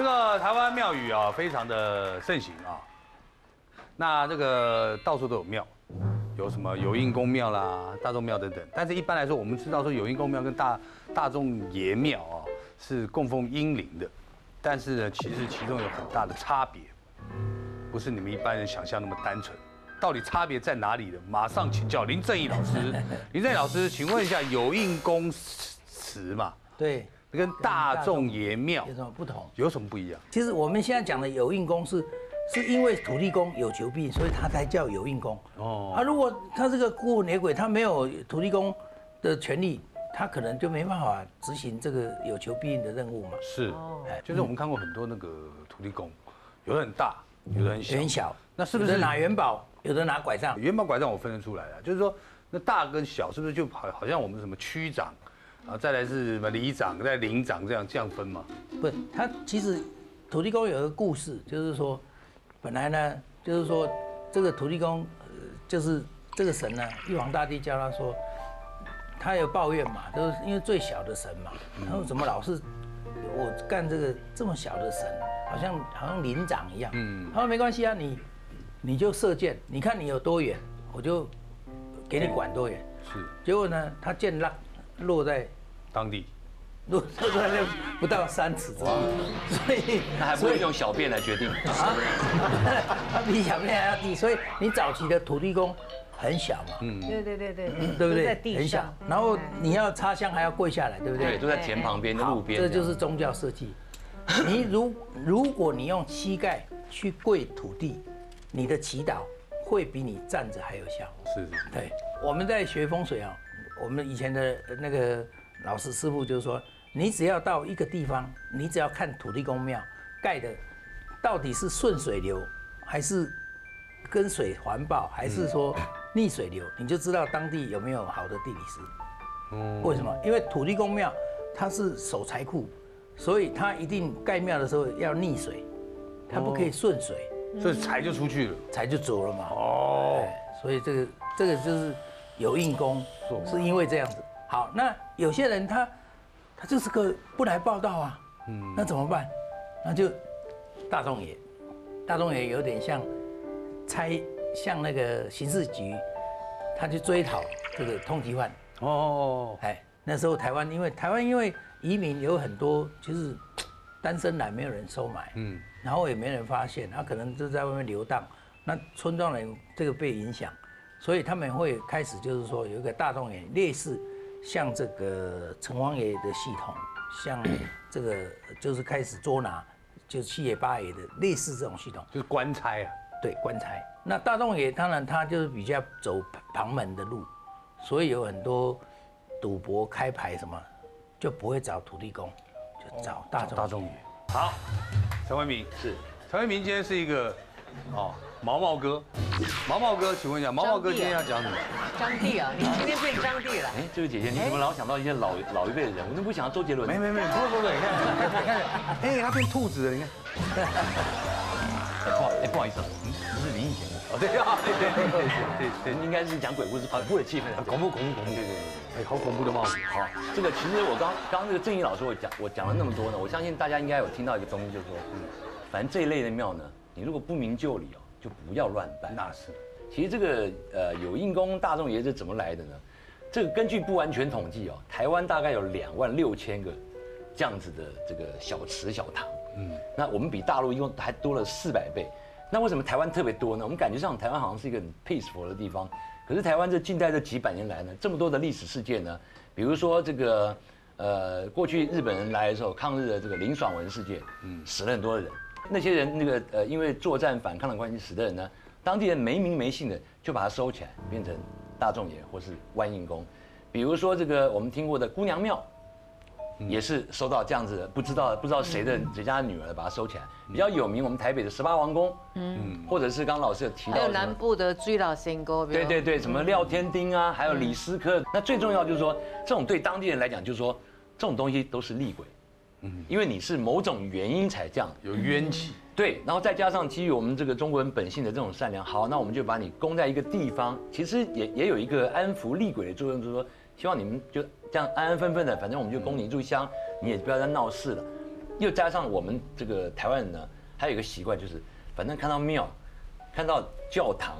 这个台湾庙宇啊，非常的盛行啊。那这个到处都有庙，有什么有应公庙啦、大众庙等等。但是一般来说，我们知道说有应公庙跟大大众爷庙啊是供奉英灵的，但是呢，其实其中有很大的差别，不是你们一般人想象那么单纯。到底差别在哪里呢？马上请教林正义老师。林正义老师，请问一下，有应公祠嘛，对，跟大众爷庙有什么不同？有什么不一样？其实我们现在讲的有应公是，是因为土地公有求必应，所以他才叫有应公。哦，啊，如果他这个孤魂野鬼，他没有土地公的权利，他可能就没办法执行这个有求必应的任务嘛。是，哎，就是我们看过很多那个土地公，有的很大，有的很小。很小，那是不是拿元宝，有的拿拐杖？元宝拐杖我分得出来啊，就是说那大跟小是不是就好好像我们什么区长啊，再来是什么里长、再领长这样这样分嘛？不是，他其实土地公有一个故事，就是说，本来呢，就是说这个土地公，呃就是这个神呢，玉皇大帝叫他说，他有抱怨嘛，就是因为最小的神嘛，他说怎么老是我干这个这么小的神，好像好像灵长一样。嗯，他说没关系啊，你你就射箭，你看你有多远，我就给你管多远。是结果呢，他箭落落在当地落落在那不到三尺之地，所以那还不会用小便来决定。啊，它比小便还要低，所以你早期的土地公很小嘛，嗯，对对对对，对不对？在地很小上，，然后你要插香还要跪下来，对不对，对？都在田旁边、好路边。这就是宗教设计。你如如果你用膝盖去跪土地，你的祈祷会比你站着还有效。是是对，我们在学风水啊，我们以前的那个老师师傅就是说，你只要到一个地方，你只要看土地公庙盖的到底是顺水流，还是跟水环抱，还是说逆水流，你就知道当地有没有好的地理师。嗯为什么？因为土地公庙它是守财库，所以它一定盖庙的时候要逆水，它不可以顺水，所以财就出去了。财就走了嘛。哦，所以这个这个就是有硬功，是因为这样子。好，那有些人他他就是个不来报道啊，嗯，那怎么办？那就大众也，大众也有点像猜像那个刑事局，他去追讨这个通缉犯。哦，哎，那时候台湾因为台湾因为移民有很多就是单身男没有人收买，嗯，然后也没人发现，他可能就在外面流荡，那村庄人这个被影响，所以他们会开始就是说有一个大众爷，类似像这个城隍爷的系统，像这个就是开始捉拿，就是七爷八爷的类似这种系统，就是官差啊。对官差。那大众爷当然他就是比较走旁门的路，所以有很多赌博开牌什么就不会找土地公，就找大众大众爷。好，陈为民是陈为民今天是一个哦毛毛哥，毛毛哥，请问一下，毛毛哥今天要讲什么？张帝啊，你今天变张帝了。哎，这位姐姐，你怎么老想到一些老老一辈的人？我怎么不想到周杰伦？没没没，不不不，你看你看你看，哎，他变兔子了，你看。哎不好，哎不好意思，你不是林忆莲哦，对啊，对对对应该是讲鬼故事，恐怖的气氛，恐怖恐怖恐怖，对对对。哎，好恐怖的帽子。好，这个其实我刚刚刚那个正义老师我讲我讲了那么多呢，我相信大家应该有听到一个东西，就是说，嗯，反正这一类的庙呢，你如果不明就里哦，就不要乱办。那是，其实这个呃有应公大众爷是怎么来的呢？这个根据不完全统计哦，台湾大概有两万六千个这样子的这个小池小塘，嗯，那我们比大陆一共还多了四百倍。那为什么台湾特别多呢？我们感觉上台湾好像是一个很 peaceful 的地方，可是台湾这近代这几百年来呢，这么多的历史事件呢，比如说这个呃过去日本人来的时候，抗日的这个林爽文事件，嗯，死了很多的人，那些人那个呃因为作战反抗的关系死的人呢，当地人没名没姓的就把它收起来，变成大众爷或是万应宫，比如说这个我们听过的姑娘庙。也是收到这样子的，不知道不知道谁的谁家的女儿把它收起来。比较有名，我们台北的十八王宫，嗯，或者是刚刚老师有提到还有南部的追老仙沟，对对对，什么廖天丁啊，还有李斯科。那最重要就是说，这种对当地人来讲，就是说这种东西都是厉鬼，嗯，因为你是某种原因才这样。有冤气。对，然后再加上基于我们这个中国人本性的这种善良，好，那我们就把你供在一个地方，其实也也有一个安抚厉鬼的作用，就是说希望你们就这样安安分分的，反正我们就供你一炷香，你也不要再闹事了。又加上我们这个台湾人呢，还有一个习惯就是，反正看到庙，看到教堂，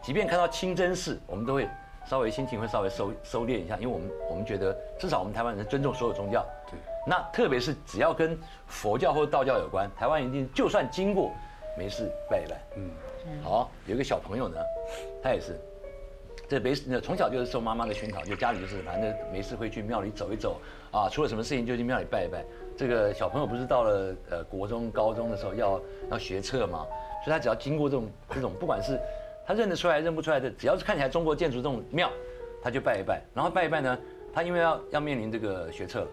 即便看到清真寺，我们都会稍微心情会稍微收收敛一下，因为我们我们觉得至少我们台湾人尊重所有宗教。对。那特别是只要跟佛教或道教有关，台湾一定就算经过，没事拜一拜。嗯。好，有一个小朋友呢，他也是，这没事，从小就是受妈妈的熏陶，就家里就是反正没事会去庙里走一走啊，出了什么事情就去庙里拜一拜。这个小朋友不是到了呃国中、高中的时候要要学测嘛，所以他只要经过这种这种，不管是他认得出来认不出来的，只要是看起来中国建筑这种庙，他就拜一拜。然后拜一拜呢，他因为要要面临这个学测，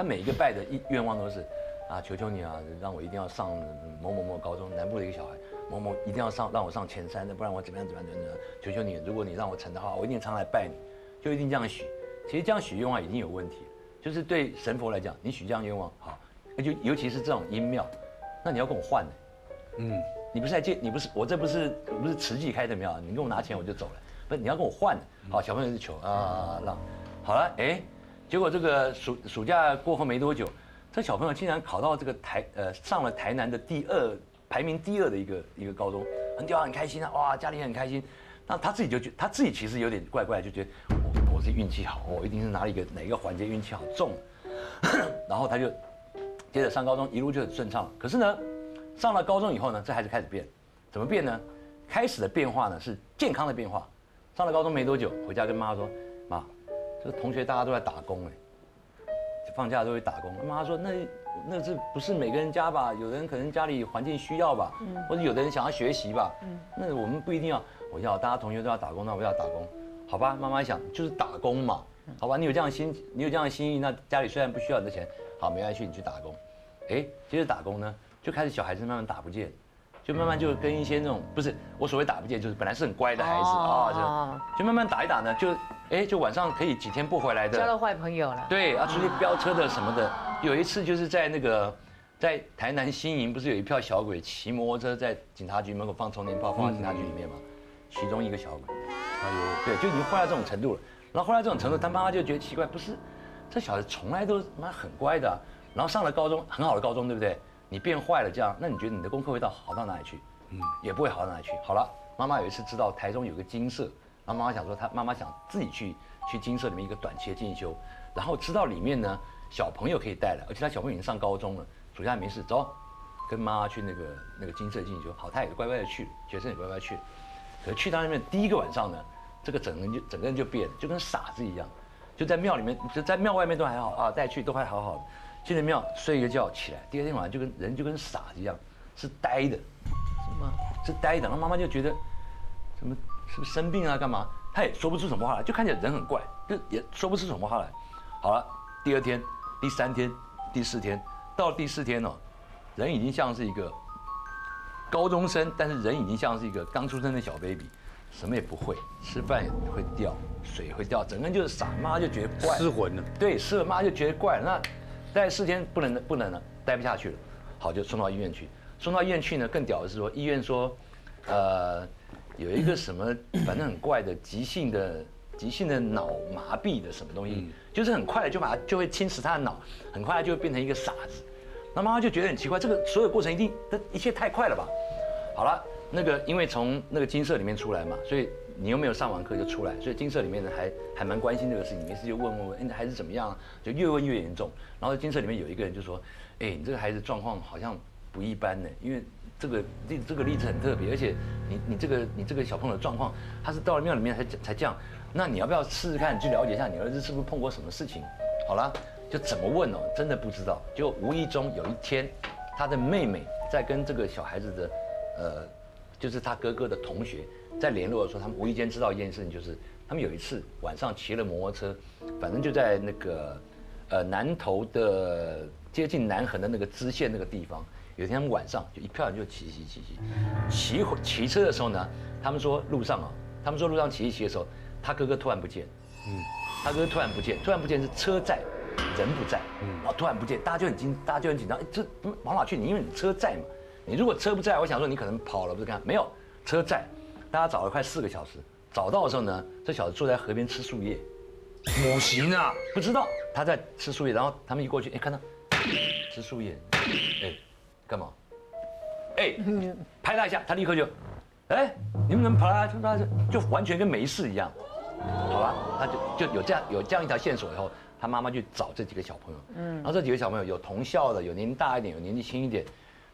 他每一个拜的愿愿望都是。啊，求求你啊，让我一定要上某某某高中，南部的一个小孩，某某一定要上，让我上前三的，不然我怎么样怎么样怎么样？求求你，如果你让我成的话，我一定常来拜你，就一定这样许。其实这样许愿望已经有问题了，就是对神佛来讲，你许这样愿望好，那就尤其是这种阴庙，那你要跟我换呢？嗯，你不是来借，你不是我这不是不是慈济开的庙，你跟我拿钱我就走了，不是，你要跟我换的。好，小朋友是求啊，让好了，哎，结果这个暑暑假过后没多久。这小朋友竟然考到这个台呃上了台南的第二排名第二的一个一个高中，很屌很开心啊哇家里很开心，那他自己就觉他自己其实有点怪怪，就觉得我我是运气好，我一定是哪里个哪一个环节运气好中，然后他就接着上高中一路就很顺畅。可是呢，上了高中以后呢，这孩子开始变，怎么变呢？开始的变化呢是健康的变化。上了高中没多久，回家跟妈妈说，妈，这个同学大家都在打工哎。放假都会打工。妈妈说：“那那是不是每个人家吧？有的人可能家里环境需要吧，或者有的人想要学习吧。嗯那我们不一定要。我要大家同学都要打工，那我要打工，好吧？妈妈想就是打工嘛，好吧？你有这样的心，你有这样的心意，那家里虽然不需要你的钱，好，没关系，你去打工。哎，接着打工呢，就开始小孩子慢慢打不见。”就慢慢就跟一些那种不是我所谓打不见，就是本来是很乖的孩子啊，就就慢慢打一打呢，就哎就晚上可以几天不回来的，交到坏朋友了。对，啊出去飙车的什么的，有一次就是在那个在台南新营，不是有一票小鬼骑摩托车在警察局门口放充电炮，放到警察局里面嘛，其中一个小鬼，哎呦，对，就已经坏到这种程度了。然后坏到这种程度，他妈妈就觉得奇怪，不是这小子从来都妈很乖的，然后上了高中很好的高中，对不对？你变坏了，这样，那你觉得你的功课会到好到哪里去？嗯，也不会好到哪里去。好了，妈妈有一次知道台中有个金社，然后妈妈想说，她妈妈想自己去去金社里面一个短期的进修，然后知道里面呢小朋友可以带了，而且他小朋友已经上高中了，暑假没事，走，跟妈妈去那个那个金社进修。好，他也乖乖的去，学生也乖乖去。可是去到那边第一个晚上呢，这个整个人就整个人就变了，就跟傻子一样，就在庙里面，就在庙外面都还好啊，带去都还好好的。进了庙睡一个觉起来，第二天晚上就跟人就跟傻子一样，是呆的，是吗？是呆的。然后妈妈就觉得，什么是不是生病啊？干嘛？他也说不出什么话来，就看起来人很怪，就也说不出什么话来。好了，第二天、第三天、第四天，到了第四天哦，人已经像是一个高中生，但是人已经像是一个刚出生的小 baby，什么也不会，吃饭也会掉，水会掉，整个人就是傻。妈就觉得怪，失魂了。对，失了。妈就觉得怪。那。待四天不能不能了，待不下去了，好就送到医院去。送到医院去呢，更屌的是说，医院说，呃，有一个什么，反正很怪的急性的急性的脑麻痹的什么东西，就是很快的就把它就会侵蚀他的脑，很快就会变成一个傻子。那妈妈就觉得很奇怪，这个所有过程一定这一切太快了吧？好了，那个因为从那个金色里面出来嘛，所以。你又没有上完课就出来，所以金色里面呢还还蛮关心这个事情，没事就问问问，哎，孩子怎么样？就越问越严重。然后金色里面有一个人就说，哎，你这个孩子状况好像不一般呢，因为这个例这个例子很特别，而且你你这个你这个小朋友的状况，他是到了庙里面才才这样。那你要不要试试看，去了解一下你儿子是不是碰过什么事情？好了，就怎么问哦，真的不知道。就无意中有一天，他的妹妹在跟这个小孩子的，呃，就是他哥哥的同学。在联络的时候，他们无意间知道一件事情，就是他们有一次晚上骑了摩托车，反正就在那个呃南头的接近南横的那个支线那个地方。有一天他们晚上就一票人就骑骑骑骑，骑回骑车的时候呢，他们说路上啊，他们说路上骑一骑的时候，他哥哥突然不见，嗯，他哥哥突然不见，突然不见是车在，人不在，嗯，然后突然不见，大家就很惊，大家就很紧张，哎，这往哪去？你因为你车在嘛，你如果车不在，我想说你可能跑了不是干？没有，车在。大家找了快四个小时，找到的时候呢，这小子坐在河边吃树叶，母行啊，不知道他在吃树叶，然后他们一过去，哎，看到吃树叶，哎，干嘛？哎，拍他一下，他立刻就，哎，你们怎么跑来？就完全跟没事一样，好吧？他就就有这样有这样一条线索以后，他妈妈去找这几个小朋友，嗯，然后这几个小朋友有同校的，有年龄大一点，有年纪轻一点，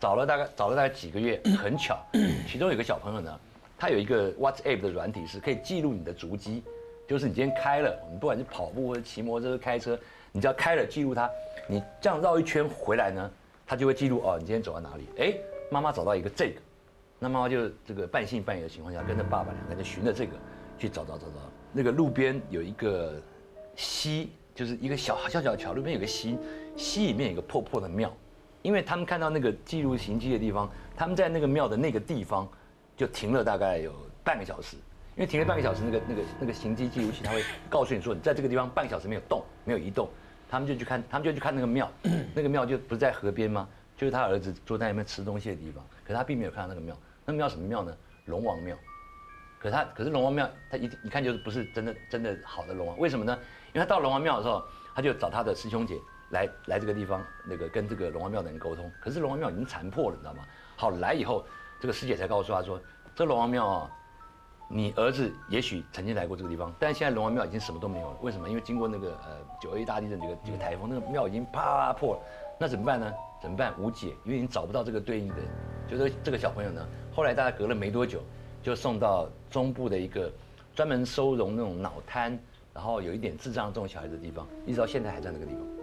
找了大概找了大概几个月，很巧，其中有个小朋友呢，它有一个 WhatsApp 的软体是可以记录你的足迹，就是你今天开了，你不管是跑步或者骑摩托车、开车，你只要开了记录它，你这样绕一圈回来呢，它就会记录哦，你今天走到哪里？哎，妈妈找到一个这个，那妈妈就这个半信半疑的情况下，跟着爸爸两个人就循着这个去找找找找，那个路边有一个溪，就是一个小小小的桥，路边有个溪，溪里面有个破破的庙，因为他们看到那个记录行迹的地方，他们在那个庙的那个地方就停了大概有半个小时，因为停了半个小时，那个那个那个行迹记录器它会告诉你说你在这个地方半个小时没有动，没有移动，他们就去看，他们就去看那个庙，那个庙就不是在河边吗？就是他儿子坐在那边吃东西的地方，可是他并没有看到那个庙，那庙什么庙呢？龙王庙。可是他，可是龙王庙，他一一看就是不是真的真的好的龙王，为什么呢？因为他到龙王庙的时候，他就找他的师兄姐来来这个地方，那个跟这个龙王庙的人沟通。可是龙王庙已经残破了，你知道吗？好来以后，这个师姐才告诉他说，这龙王庙啊，你儿子也许曾经来过这个地方，但现在龙王庙已经什么都没有了。为什么？因为经过那个呃九二一大地震这个这个台风，那个庙已经啪破了。那怎么办呢？怎么办？无解，因为你找不到这个对应的。就是这个小朋友呢，后来大概隔了没多久，就送到中部的一个专门收容那种脑瘫，然后有一点智障这种小孩子的地方，一直到现在还在那个地方。